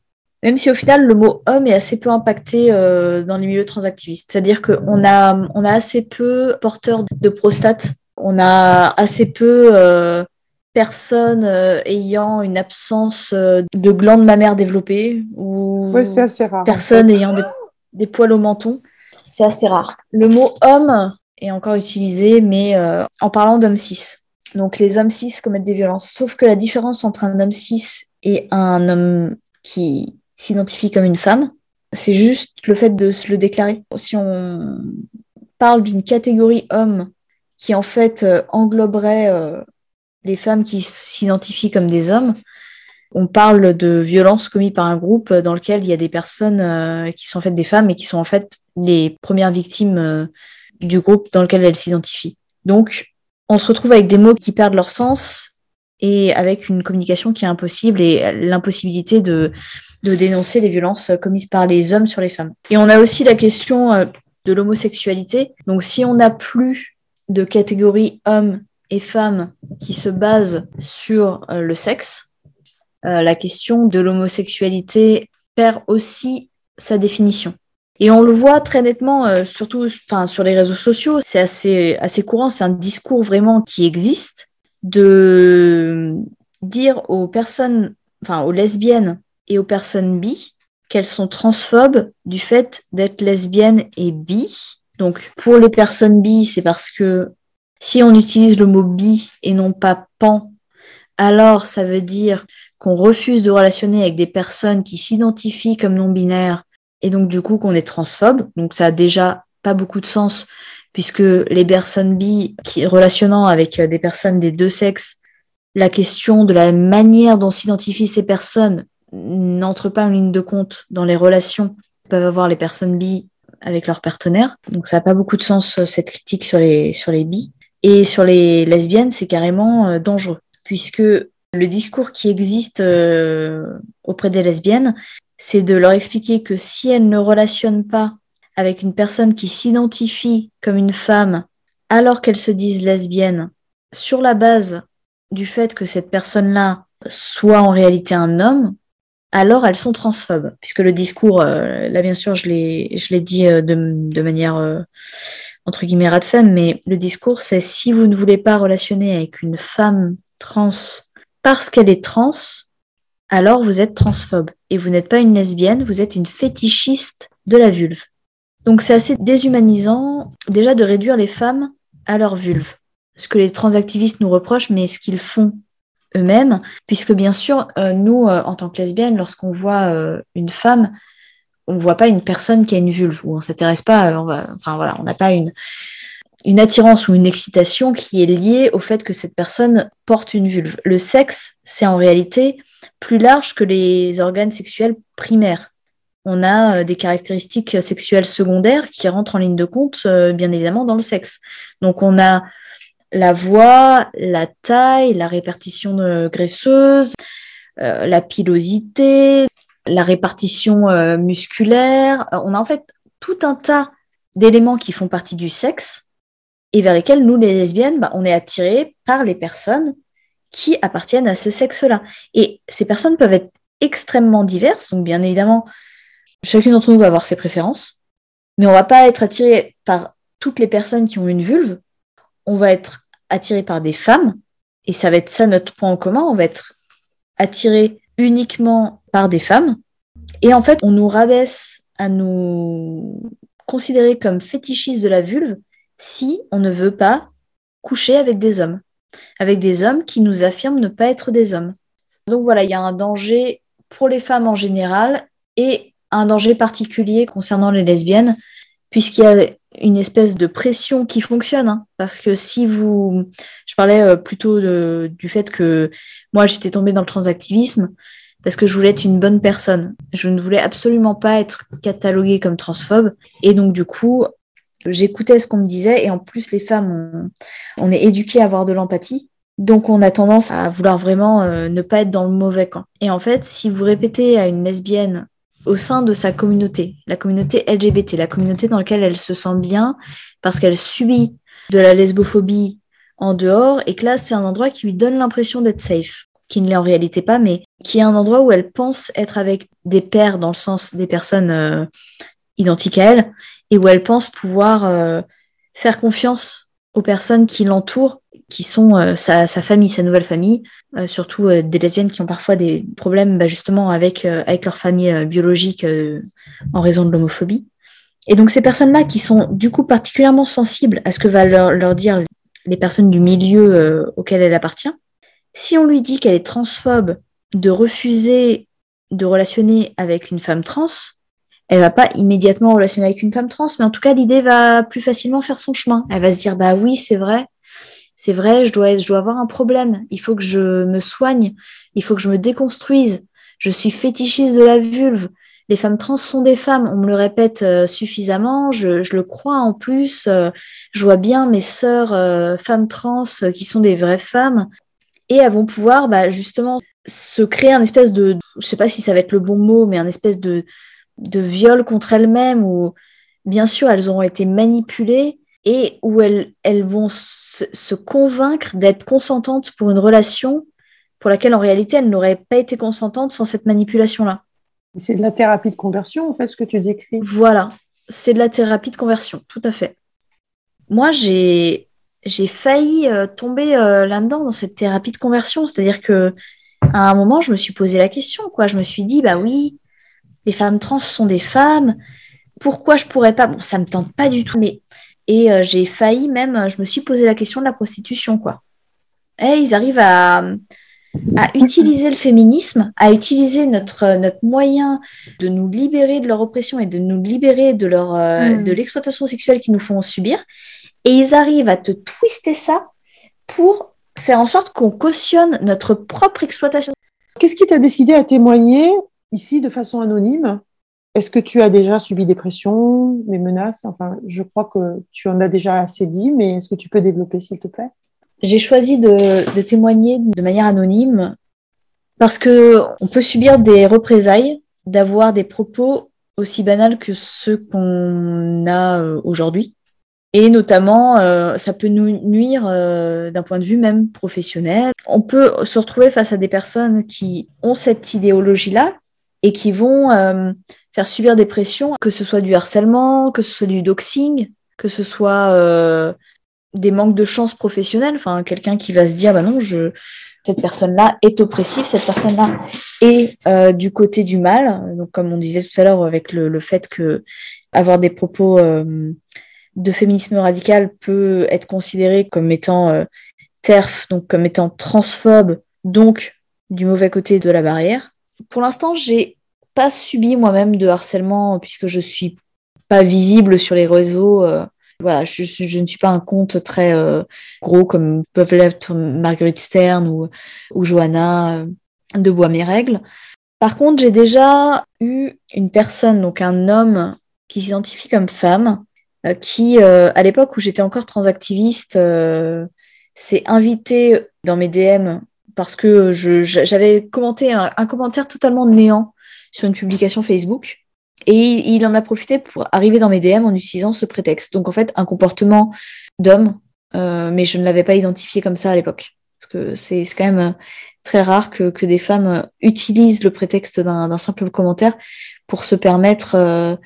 Même si au final le mot homme est assez peu impacté euh, dans les milieux transactivistes. C'est-à-dire qu'on a, on a assez peu porteurs de prostate, on a assez peu euh, personnes ayant une absence de glandes mammaires développées ou ouais, assez rare, personnes ayant des, des poils au menton. C'est assez rare. Le mot homme est encore utilisé, mais euh, en parlant d'hommes cis. Donc les hommes cis commettent des violences. Sauf que la différence entre un homme cis et un homme qui s'identifie comme une femme, c'est juste le fait de se le déclarer. Si on parle d'une catégorie homme qui en fait euh, engloberait euh, les femmes qui s'identifient comme des hommes, on parle de violences commises par un groupe dans lequel il y a des personnes qui sont en fait des femmes et qui sont en fait les premières victimes du groupe dans lequel elle s'identifie. Donc, on se retrouve avec des mots qui perdent leur sens et avec une communication qui est impossible et l'impossibilité de, de dénoncer les violences commises par les hommes sur les femmes. Et on a aussi la question euh, de l'homosexualité. Donc, si on n'a plus de catégorie hommes et femmes qui se basent sur euh, le sexe, euh, la question de l'homosexualité perd aussi sa définition. Et on le voit très nettement, euh, surtout enfin, sur les réseaux sociaux, c'est assez, assez courant, c'est un discours vraiment qui existe, de dire aux personnes, enfin aux lesbiennes et aux personnes bi qu'elles sont transphobes du fait d'être lesbiennes et bi. Donc pour les personnes bi, c'est parce que si on utilise le mot bi et non pas pan, alors ça veut dire qu'on refuse de relationner avec des personnes qui s'identifient comme non-binaires et donc du coup qu'on est transphobe. Donc ça a déjà pas beaucoup de sens puisque les personnes bi qui relationnant avec des personnes des deux sexes, la question de la manière dont s'identifient ces personnes n'entre pas en ligne de compte dans les relations que peuvent avoir les personnes bi avec leurs partenaires. Donc ça n'a pas beaucoup de sens cette critique sur les sur les bi et sur les lesbiennes, c'est carrément euh, dangereux puisque le discours qui existe euh, auprès des lesbiennes, c'est de leur expliquer que si elles ne relationnent pas avec une personne qui s'identifie comme une femme alors qu'elles se disent lesbiennes, sur la base du fait que cette personne-là soit en réalité un homme, alors elles sont transphobes, puisque le discours, euh, là bien sûr je l'ai dit euh, de, manière entre guillemets rat de femme, mais le discours c'est si vous ne voulez pas relationner avec une femme trans parce qu'elle est trans, alors vous êtes transphobe. Et vous n'êtes pas une lesbienne, vous êtes une fétichiste de la vulve. Donc c'est assez déshumanisant déjà de réduire les femmes à leur vulve. Ce que les transactivistes nous reprochent, mais ce qu'ils font eux-mêmes, puisque bien sûr, euh, nous, euh, en tant que lesbiennes, lorsqu'on voit euh, une femme, on ne voit pas une personne qui a une vulve, ou on s'intéresse pas, enfin voilà, on n'a pas une, une attirance ou une excitation qui est liée au fait que cette personne porte une vulve. Le sexe, c'est en réalité plus large que les organes sexuels primaires. On a euh, des caractéristiques sexuelles secondaires qui rentrent en ligne de compte, euh, bien évidemment, dans le sexe. Donc on a la voix, la taille, la répartition graisseuse, euh, la pilosité, la répartition musculaire. On a en fait tout un tas d'éléments qui font partie du sexe et vers lesquels nous, les lesbiennes, bah, on est attirés par les personnes qui appartiennent à ce sexe-là. Et ces personnes peuvent être extrêmement diverses, donc bien évidemment, chacune d'entre nous va avoir ses préférences, mais on va pas être attiré par toutes les personnes qui ont une vulve, on va être attiré par des femmes, et ça va être ça notre point en commun, on va être attiré uniquement par des femmes, et en fait, on nous rabaisse à nous considérer comme fétichistes de la vulve si on ne veut pas coucher avec des hommes, avec des hommes qui nous affirment ne pas être des hommes. Donc voilà, il y a un danger pour les femmes en général et un danger particulier concernant les lesbiennes, puisqu'il y a une espèce de pression qui fonctionne. Hein. parce que si vous... Je parlais euh, plutôt du fait que moi, j'étais tombée dans le transactivisme parce que je voulais être une bonne personne. Je ne voulais absolument pas être cataloguée comme transphobe. Et donc, du coup, J'écoutais ce qu'on me disait et en plus les femmes, on, est éduquées à avoir de l'empathie. Donc on a tendance à vouloir vraiment euh, ne pas être dans le mauvais camp. Et en fait, si vous répétez à une lesbienne au sein de sa communauté, la communauté LGBT, la communauté dans laquelle elle se sent bien parce qu'elle subit de la lesbophobie en dehors et que là c'est un endroit qui lui donne l'impression d'être safe, qui ne l'est en réalité pas, mais qui est un endroit où elle pense être avec des pères dans le sens des personnes euh, identiques à elle et où elle pense pouvoir euh, faire confiance aux personnes qui l'entourent, qui sont euh, sa, famille, sa nouvelle famille, euh, surtout des lesbiennes qui ont parfois des problèmes bah, justement avec, avec leur famille biologique en raison de l'homophobie. Et donc ces personnes-là qui sont du coup particulièrement sensibles à ce que va leur, leur dire les personnes du milieu auquel elle appartient, si on lui dit qu'elle est transphobe, de refuser de relationner avec une femme trans, elle va pas immédiatement relationner avec une femme trans, mais en tout cas, l'idée va plus facilement faire son chemin. Elle va se dire, bah oui, c'est vrai, c'est vrai, je dois, avoir un problème. Il faut que je me soigne, il faut que je me déconstruise. Je suis fétichiste de la vulve. Les femmes trans sont des femmes, on me le répète euh, suffisamment, je, le crois en plus. Euh, je vois bien mes sœurs euh, femmes trans qui sont des vraies femmes et elles vont pouvoir bah, justement se créer un espèce de, je sais pas si ça va être le bon mot, mais un espèce de, de viol contre elles-mêmes où, bien sûr, elles auront été manipulées et où elles, elles vont se, convaincre d'être consentantes pour une relation pour laquelle, en réalité, elles n'auraient pas été consentantes sans cette manipulation-là. C'est de la thérapie de conversion, en fait, ce que tu décris? Voilà, c'est de la thérapie de conversion, tout à fait. Moi, j'ai j'ai failli euh, tomber euh, là-dedans dans cette thérapie de conversion, c'est-à-dire que à un moment, je me suis posé la question, quoi. Je me suis dit, bah oui, les femmes trans sont des femmes. Pourquoi je pourrais pas? Bon, ça me tente pas du tout, mais et euh, j'ai failli même, je me suis posé la question de la prostitution, quoi. Et eh, ils arrivent à, à utiliser le féminisme, à utiliser notre, notre moyen de nous libérer de leur oppression et de nous libérer de, leur, euh, hmm. de l'exploitation sexuelle qu'ils nous font subir. Et ils arrivent à te twister ça pour faire en sorte qu'on cautionne notre propre exploitation. Qu'est-ce qui t'a décidé à témoigner ici de façon anonyme Est-ce que tu as déjà subi des pressions, des menaces? Enfin, je crois que tu en as déjà assez dit, mais est-ce que tu peux développer, s'il te plaît? J'ai choisi de, témoigner de manière anonyme parce que on peut subir des représailles d'avoir des propos aussi banals que ceux qu'on a euh, aujourd'hui. Et notamment, euh, ça peut nous nuire euh, d'un point de vue même professionnel. On peut se retrouver face à des personnes qui ont cette idéologie-là et qui vont faire subir des pressions, que ce soit du harcèlement, que ce soit du doxing, que ce soit des manques de chance professionnelle. Enfin, quelqu'un qui va se dire, bah non, je, cette personne-là est oppressive, cette personne-là est euh, du côté du mal. Donc, comme on disait tout à l'heure, avec le, fait que avoir des propos euh, de féminisme radical peut être considéré comme étant euh, TERF, donc comme étant transphobe, donc du mauvais côté de la barrière. Pour l'instant, j'ai pas subi moi-même de harcèlement puisque je suis pas visible sur les réseaux voilà, je, ne suis pas un compte très euh, gros comme peuvent l'être Marguerite Stern ou, ou Johanna euh, de Bois-Mes-Règles. Par contre, j'ai déjà eu une personne, donc un homme qui s'identifie comme femme, euh, qui, à l'époque où j'étais encore transactiviste, s'est invité dans mes DM parce que j'avais commenté un, commentaire totalement néant sur une publication Facebook. Et il en a profité pour arriver dans mes DM en utilisant ce prétexte. Donc en fait, un comportement d'homme, euh, mais je ne l'avais pas identifié comme ça à l'époque. Parce que c'est quand même euh, très rare que, que, des femmes euh, utilisent le prétexte d'un simple commentaire pour se permettre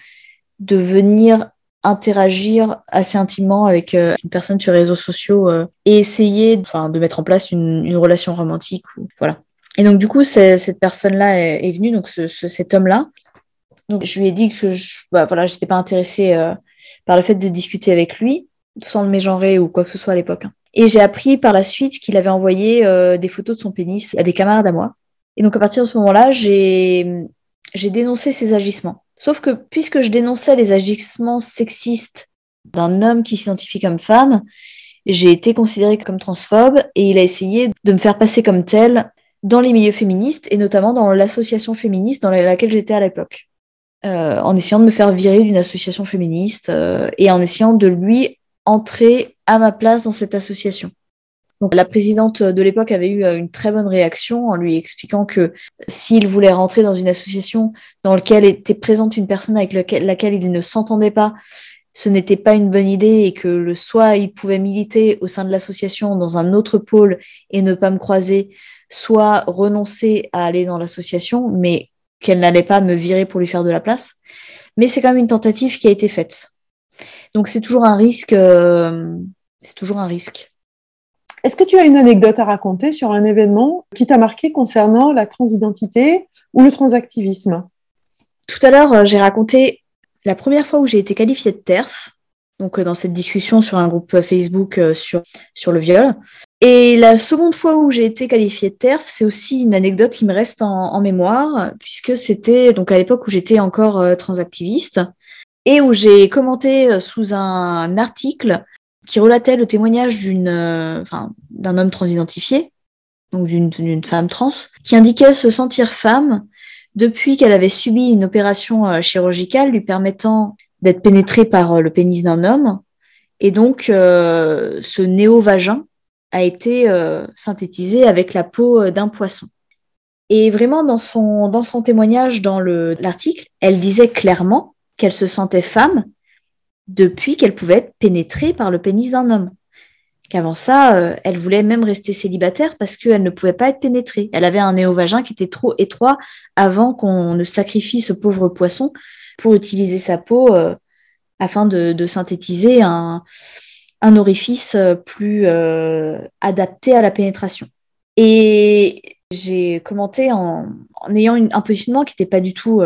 de venir interagir assez intimement avec une personne sur les réseaux sociaux et essayer de mettre en place une, relation romantique. Ou, voilà. Et donc, du coup, cette personne-là est, est, venue, donc ce, cet homme-là, donc je lui ai dit que je bah, voilà, pas intéressée euh, par le fait de discuter avec lui, sans le mégenrer ou quoi que ce soit à l'époque. Hein. Et j'ai appris par la suite qu'il avait envoyé euh, des photos de son pénis à des camarades à moi. Et donc à partir de ce moment-là, j'ai dénoncé ses agissements. Sauf que puisque je dénonçais les agissements sexistes d'un homme qui s'identifie comme femme, j'ai été considérée comme transphobe et il a essayé de me faire passer comme telle dans les milieux féministes et notamment dans l'association féministe dans laquelle j'étais à l'époque. Euh, en essayant de me faire virer d'une association féministe euh, et en essayant de lui entrer à ma place dans cette association. Donc, la présidente de l'époque avait eu euh, une très bonne réaction en lui expliquant que s'il voulait rentrer dans une association dans laquelle était présente une personne avec laquelle, il ne s'entendait pas, ce n'était pas une bonne idée et que le soit il pouvait militer au sein de l'association dans un autre pôle et ne pas me croiser, soit renoncer à aller dans l'association, mais qu'elle n'allait pas me virer pour lui faire de la place. Mais c'est quand même une tentative qui a été faite. Donc c'est toujours un risque. Euh, c'est toujours un risque. Est-ce que tu as une anecdote à raconter sur un événement qui t'a marqué concernant la transidentité ou le transactivisme? Tout à l'heure, euh, j'ai raconté la première fois où j'ai été qualifiée de TERF, donc euh, dans cette discussion sur un groupe Facebook sur, sur le viol. Et la seconde fois où j'ai été qualifiée de TERF, c'est aussi une anecdote qui me reste en, mémoire, puisque c'était donc à l'époque où j'étais encore euh, transactiviste et où j'ai commenté euh, sous un, article qui relatait le témoignage d'une, euh, d'un homme transidentifié, donc d'une femme trans, qui indiquait se sentir femme depuis qu'elle avait subi une opération chirurgicale lui permettant d'être pénétrée par le pénis d'un homme, et donc ce néo-vagin a été euh, synthétisé avec la peau euh, d'un poisson. Et vraiment, dans son, dans son témoignage dans l'article, elle disait clairement qu'elle se sentait femme depuis qu'elle pouvait être pénétrée par le pénis d'un homme. qu'avant ça, euh, elle voulait même rester célibataire parce qu'elle ne pouvait pas être pénétrée. Elle avait un néovagin qui était trop étroit avant qu'on ne sacrifie ce pauvre poisson pour utiliser sa peau euh, afin de, synthétiser un, orifice euh, plus adapté à la pénétration. Et j'ai commenté en, ayant un positionnement qui n'était pas du tout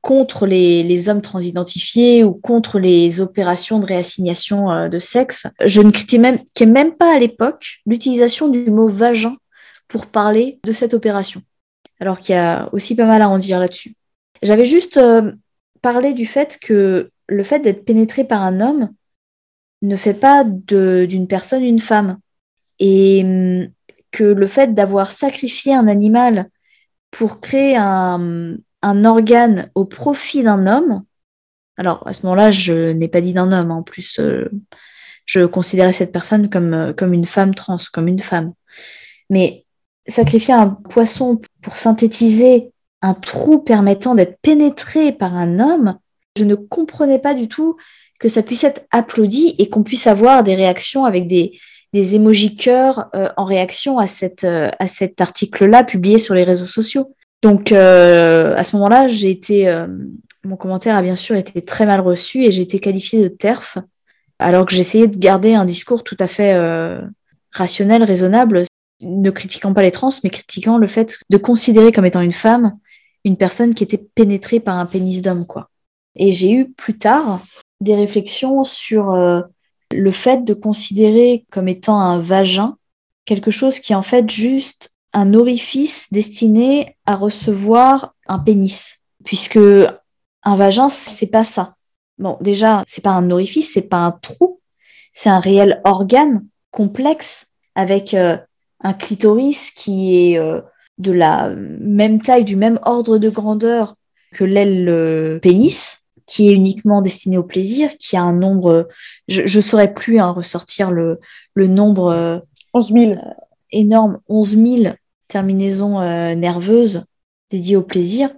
contre les, hommes transidentifiés ou contre les opérations de réassignation euh, de sexe. Je ne critiquais même, même pas à l'époque l'utilisation du mot vagin pour parler de cette opération, alors qu'il y a aussi pas mal à en dire là-dessus. J'avais juste euh, parlé du fait que le fait d'être pénétré par un homme ne fait pas d'une personne une femme. Et hum, que le fait d'avoir sacrifié un animal pour créer un, un organe au profit d'un homme, alors à ce moment-là, je n'ai pas dit d'un homme, en plus, euh, je considérais cette personne comme, euh, comme une femme trans, comme une femme. Mais sacrifier un poisson pour synthétiser un trou permettant d'être pénétré par un homme, je ne comprenais pas du tout que ça puisse être applaudi et qu'on puisse avoir des réactions avec des, des émojis cœurs euh, en réaction à, cette, à cet article-là publié sur les réseaux sociaux. Donc euh, à ce moment-là, j'ai été, euh, mon commentaire a bien sûr été très mal reçu et j'ai été qualifiée de TERF, alors que j'essayais de garder un discours tout à fait euh, rationnel, raisonnable, ne critiquant pas les trans, mais critiquant le fait de considérer comme étant une femme une personne qui était pénétrée par un pénis d'homme, quoi. Et j'ai eu plus tard des réflexions sur le fait de considérer comme étant un vagin quelque chose qui en fait juste un orifice destiné à recevoir un pénis, puisque un vagin, c'est pas ça. Bon, déjà, c'est pas un orifice, c'est pas un trou, c'est un réel organe complexe avec euh, un clitoris qui est euh, de la même taille, du même ordre de grandeur que l'aile euh, pénis, qui est uniquement destiné au plaisir, qui a un nombre, je ne saurais plus hein, ressortir le, le nombre. 11 000 énorme, 11 000 terminaisons euh, nerveuses dédiées au plaisir.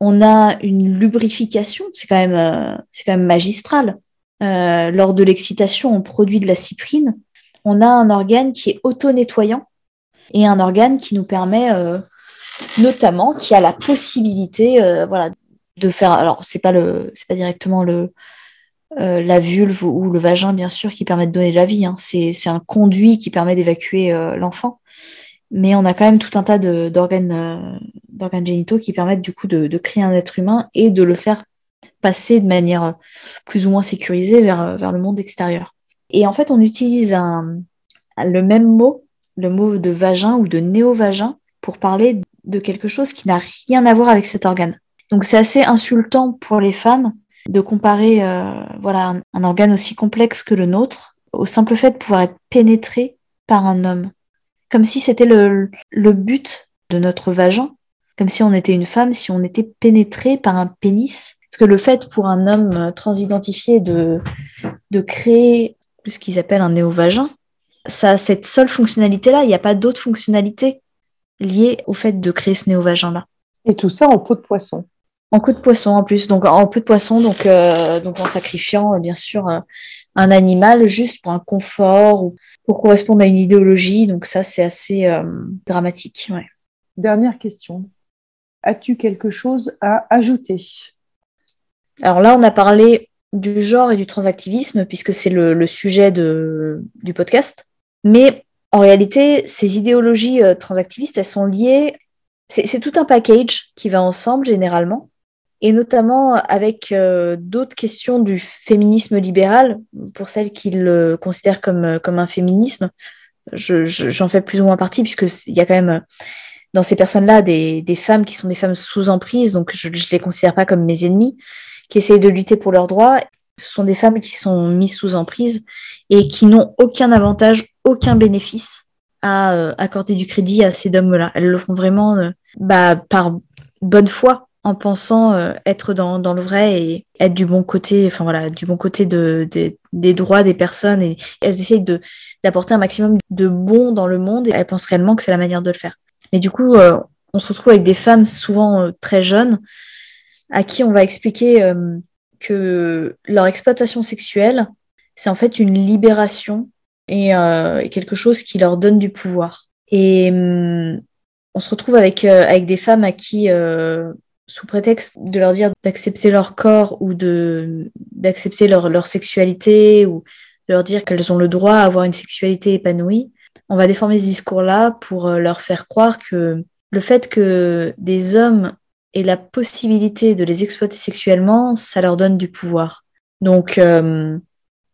On a une lubrification, c'est quand même, euh, c'est quand même magistral. Euh, lors de l'excitation, on produit de la cyprine. On a un organe qui est auto-nettoyant et un organe qui nous permet notamment, qui a la possibilité voilà, de faire. Alors, c'est pas, le, c'est pas directement le, la vulve ou le vagin, bien sûr, qui permet de donner de la vie. Hein. C'est, un conduit qui permet d'évacuer l'enfant mais on a quand même tout un tas d'organes euh, d'organes génitaux qui permettent du coup de, créer un être humain et de le faire passer de manière plus ou moins sécurisée vers, vers le monde extérieur. Et en fait, on utilise le même mot, le mot de vagin ou de néovagin, pour parler de quelque chose qui n'a rien à voir avec cet organe. Donc c'est assez insultant pour les femmes de comparer euh, voilà, un organe aussi complexe que le nôtre au simple fait de pouvoir être pénétré par un homme comme si c'était le, but de notre vagin, comme si on était une femme, si on était pénétré par un pénis. Parce que le fait pour un homme euh, transidentifié de, de créer ce qu'ils appellent un néovagin, ça a cette seule fonctionnalité-là. Il n'y a pas d'autre fonctionnalité liée au fait de créer ce néovagin-là. Et tout ça en peau de poisson. En peau de poisson en plus, donc en peau de poisson, donc, euh, donc en sacrifiant bien sûr un animal juste pour un confort ou pour correspondre à une idéologie. Donc ça, c'est assez euh, dramatique. Dernière question. As-tu quelque chose à ajouter? Alors là, on a parlé du genre et du transactivisme, puisque c'est le, sujet de, du podcast. Mais en réalité, ces idéologies euh, transactivistes, elles sont liées. C'est tout un package qui va ensemble généralement et notamment avec euh, d'autres questions du féminisme libéral, pour celles qui le considèrent comme, comme un féminisme. J'en je, fais plus ou moins partie, puisqu'il y a quand même dans ces personnes-là des, des, femmes qui sont des femmes sous emprise, donc je ne les considère pas comme mes ennemis, qui essayent de lutter pour leurs droits. Ce sont des femmes qui sont mises sous emprise et qui n'ont aucun avantage, aucun bénéfice à euh, accorder du crédit à ces hommes-là. Elles le font vraiment euh, bah, par bonne foi en pensant euh, être dans, dans, le vrai et être du bon côté, enfin voilà, du bon côté de, des droits des personnes et elles essayent d'apporter un maximum de bon dans le monde et elles pensent réellement que c'est la manière de le faire. Mais du coup, euh, on se retrouve avec des femmes souvent euh, très jeunes à qui on va expliquer que leur exploitation sexuelle, c'est en fait une libération et, quelque chose qui leur donne du pouvoir. Et hum, on se retrouve avec, avec des femmes à qui, sous prétexte de leur dire d'accepter leur corps ou d'accepter leur, leur sexualité ou de leur dire qu'elles ont le droit à avoir une sexualité épanouie, on va déformer ce discours-là pour leur faire croire que le fait que des hommes aient la possibilité de les exploiter sexuellement, ça leur donne du pouvoir. Donc,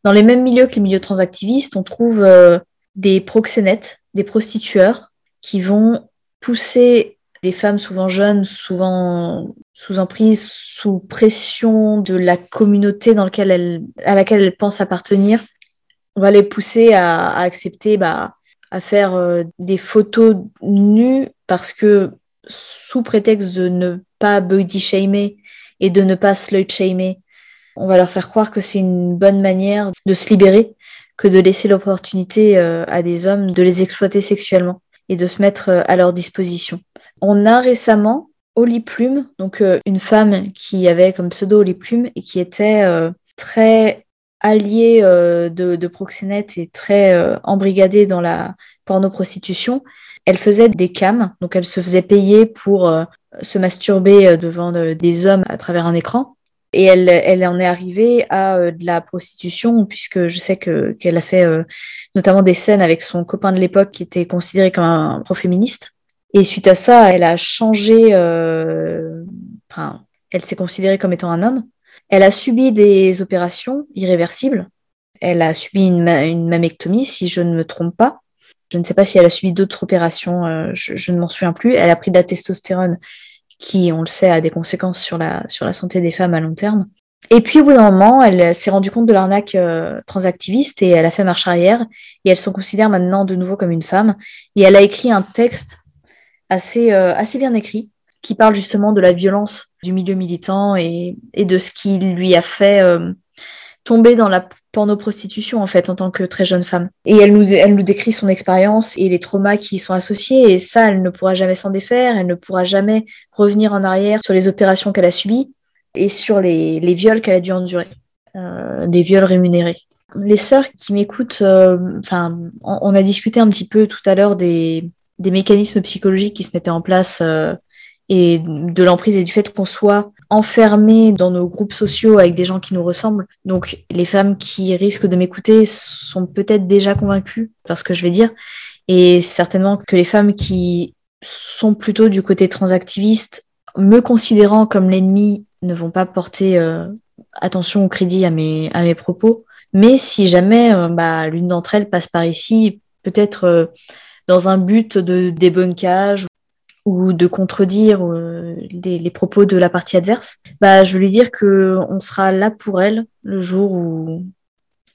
dans les mêmes milieux que les milieux transactivistes, on trouve euh, des proxénètes, des prostitueurs qui vont pousser des femmes souvent jeunes, souvent sous emprise, sous pression de la communauté dans laquelle à laquelle elles pensent appartenir. On va les pousser à, accepter, bah, à faire euh, des photos nues parce que sous prétexte de ne pas body shamer et de ne pas slut shamer, on va leur faire croire que c'est une bonne manière de se libérer que de laisser l'opportunité euh, à des hommes de les exploiter sexuellement et de se mettre euh, à leur disposition. On a récemment Oli Plume, donc euh, une femme qui avait comme pseudo Oli Plume et qui était très alliée de, de proxénète et très embrigadée dans la porno-prostitution. Elle faisait des cams, donc elle se faisait payer pour se masturber devant des hommes à travers un écran. Et elle, en est arrivée à euh, de la prostitution, puisque je sais que, qu'elle a fait euh, notamment des scènes avec son copain de l'époque qui était considéré comme un pro-féministe. Et suite à ça, elle a changé, euh, enfin, elle s'est considérée comme étant un homme. Elle a subi des opérations irréversibles. Elle a subi une, une mammectomie, si je ne me trompe pas. Je ne sais pas si elle a subi d'autres opérations, je, je, ne m'en souviens plus. Elle a pris de la testostérone qui, on le sait, a des conséquences sur la, sur la santé des femmes à long terme. Et puis au bout d'un moment, elle s'est rendue compte de l'arnaque euh, transactiviste et elle a fait marche arrière et elle se considère maintenant de nouveau comme une femme. Et elle a écrit un texte assez, euh, assez bien écrit qui parle justement de la violence du milieu militant et, et de ce qui lui a fait euh, tomber dans la porno-prostitution en fait en tant que très jeune femme. Et elle nous, elle nous décrit son expérience et les traumas qui y sont associés et ça, elle ne pourra jamais s'en défaire, elle ne pourra jamais revenir en arrière sur les opérations qu'elle a subies et sur les, les viols qu'elle a dû endurer, euh, les viols rémunérés. Les sœurs qui m'écoutent, euh, enfin, on, a discuté un petit peu tout à l'heure des, des mécanismes psychologiques qui se mettaient en place euh, et de l'emprise et du fait qu'on soit enfermés dans nos groupes sociaux avec des gens qui nous ressemblent. Donc les femmes qui risquent de m'écouter sont peut-être déjà convaincues par ce que je vais dire. Et certainement que les femmes qui sont plutôt du côté transactiviste, me considérant comme l'ennemi, ne vont pas porter euh, attention ou crédit à mes, à mes propos. Mais si jamais euh, bah, l'une d'entre elles passe par ici, peut-être euh, dans un but de débunkage ou de contredire euh, les, propos de la partie adverse, bah, je veux lui dire que on sera là pour elle le jour où,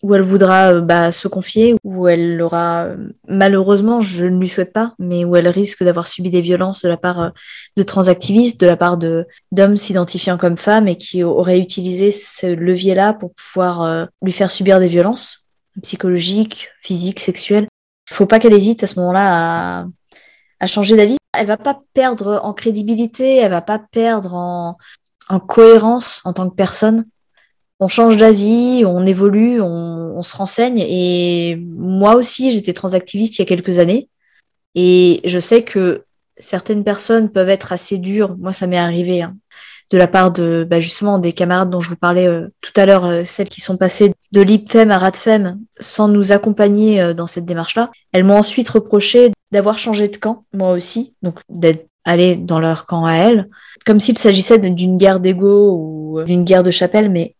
où elle voudra euh, bah, se confier, où elle aura, malheureusement, je ne lui souhaite pas, mais où elle risque d'avoir subi des violences de la part euh, de transactivistes, de la part d'hommes s'identifiant comme femmes et qui auraient utilisé ce levier-là pour pouvoir lui faire subir des violences psychologiques, physiques, sexuelles. Faut pas qu'elle hésite à ce moment-là à, à changer d'avis elle va pas perdre en crédibilité, elle va pas perdre en, cohérence en tant que personne. On change d'avis, on évolue, on, se renseigne. Et moi aussi, j'étais transactiviste il y a quelques années. Et je sais que certaines personnes peuvent être assez dures. Moi, ça m'est arrivé. Hein, de la part de bah, justement des camarades dont je vous parlais euh, tout à l'heure, euh, celles qui sont passées de l'IPFEM à RADFEM sans nous accompagner euh, dans cette démarche-là. Elles m'ont ensuite reproché d'avoir changé de camp, moi aussi, donc d'être allé dans leur camp à elles, comme s'il s'agissait d'une guerre d'ego ou d'une guerre de chapelle, mais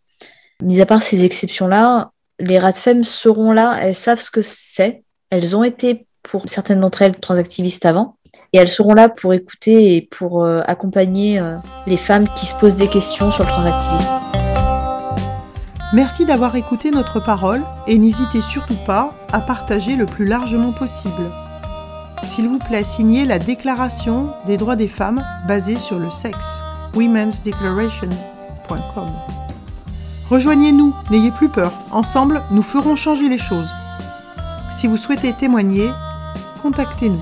mis à part ces exceptions-là, les RADFEM seront là, elles savent ce que c'est, elles ont été pour certaines d'entre elles transactivistes avant, et elles seront là pour écouter et pour euh, accompagner euh, les femmes qui se posent des questions sur le transactivisme. Merci d'avoir écouté notre parole et n'hésitez surtout pas à partager le plus largement possible. S'il vous plaît, signez la Déclaration des droits des femmes basée sur le sexe, womensdeclaration.com. Rejoignez-nous, n'ayez plus peur, ensemble nous ferons changer les choses. Si vous souhaitez témoigner, contactez-nous